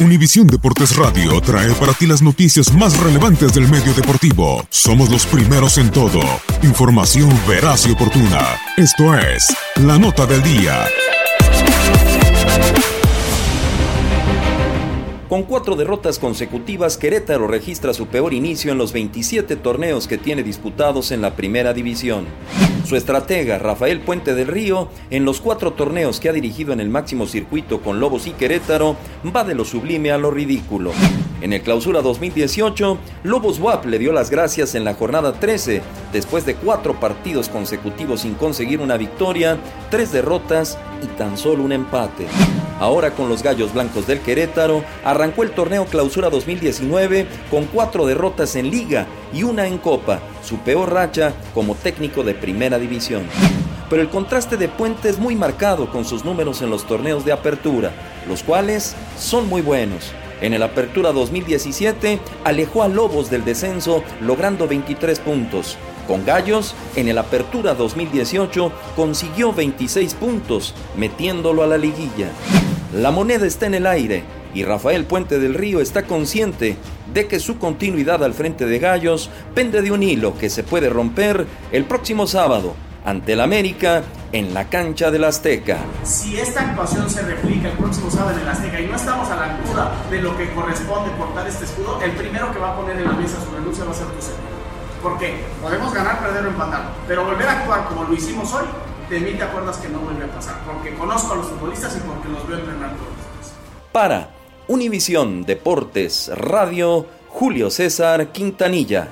Univisión Deportes Radio trae para ti las noticias más relevantes del medio deportivo. Somos los primeros en todo. Información veraz y oportuna. Esto es La Nota del Día. Con cuatro derrotas consecutivas, Querétaro registra su peor inicio en los 27 torneos que tiene disputados en la primera división. Su estratega, Rafael Puente del Río, en los cuatro torneos que ha dirigido en el máximo circuito con Lobos y Querétaro, va de lo sublime a lo ridículo. En el clausura 2018, Lobos WAP le dio las gracias en la jornada 13, después de cuatro partidos consecutivos sin conseguir una victoria, tres derrotas y tan solo un empate. Ahora con los Gallos Blancos del Querétaro, arrancó el torneo Clausura 2019 con cuatro derrotas en liga y una en copa, su peor racha como técnico de primera división. Pero el contraste de Puente es muy marcado con sus números en los torneos de apertura, los cuales son muy buenos. En el Apertura 2017 alejó a Lobos del descenso logrando 23 puntos. Con Gallos, en el Apertura 2018 consiguió 26 puntos, metiéndolo a la liguilla. La moneda está en el aire y Rafael Puente del Río está consciente de que su continuidad al frente de Gallos pende de un hilo que se puede romper el próximo sábado ante el América en la cancha del Azteca. Si esta actuación se replica el próximo sábado en el Azteca y no estamos a la altura de lo que corresponde portar este escudo, el primero que va a poner en la mesa su renuncia va a ser tu servidor. Porque podemos ganar, perder o empatar, pero volver a actuar como lo hicimos hoy, de mí te acuerdas que no vuelve a pasar, porque conozco a los futbolistas y porque los veo entrenar todos los días. Para Univisión Deportes Radio, Julio César Quintanilla.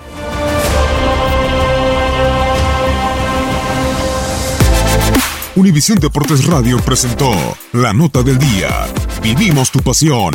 Univisión Deportes Radio presentó La Nota del Día. Vivimos tu pasión.